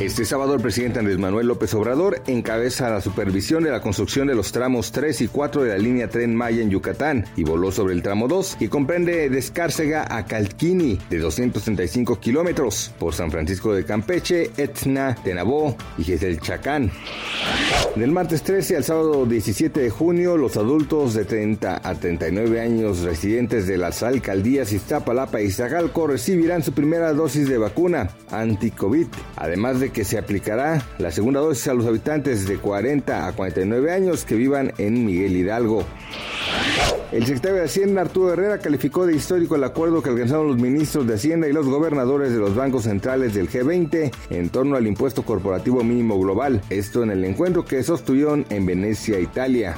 Este sábado el presidente Andrés Manuel López Obrador encabeza la supervisión de la construcción de los tramos 3 y 4 de la línea Tren Maya en Yucatán y voló sobre el tramo 2 que comprende de a Calquini de 235 kilómetros por San Francisco de Campeche, Etna, Tenabó y el Chacán. Del martes 13 al sábado 17 de junio, los adultos de 30 a 39 años residentes de las alcaldías Iztapalapa y Zagalco recibirán su primera dosis de vacuna anti-COVID, además de que se aplicará la segunda dosis a los habitantes de 40 a 49 años que vivan en Miguel Hidalgo. El secretario de Hacienda, Arturo Herrera, calificó de histórico el acuerdo que alcanzaron los ministros de Hacienda y los gobernadores de los bancos centrales del G20 en torno al impuesto corporativo mínimo global. Esto en el encuentro que sostuvieron en Venecia, Italia.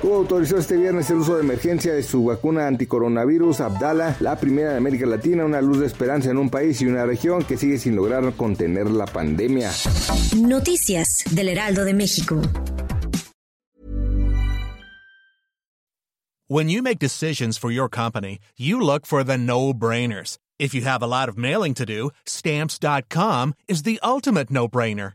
Cuba autorizó este viernes el uso de emergencia de su vacuna anticoronavirus Abdala, la primera de América Latina, una luz de esperanza en un país y una región que sigue sin lograr contener la pandemia. Noticias del Heraldo de México. When you make decisions for your company, you look for the no-brainers. If you have a lot of mailing to do, stamps.com is the ultimate no-brainer.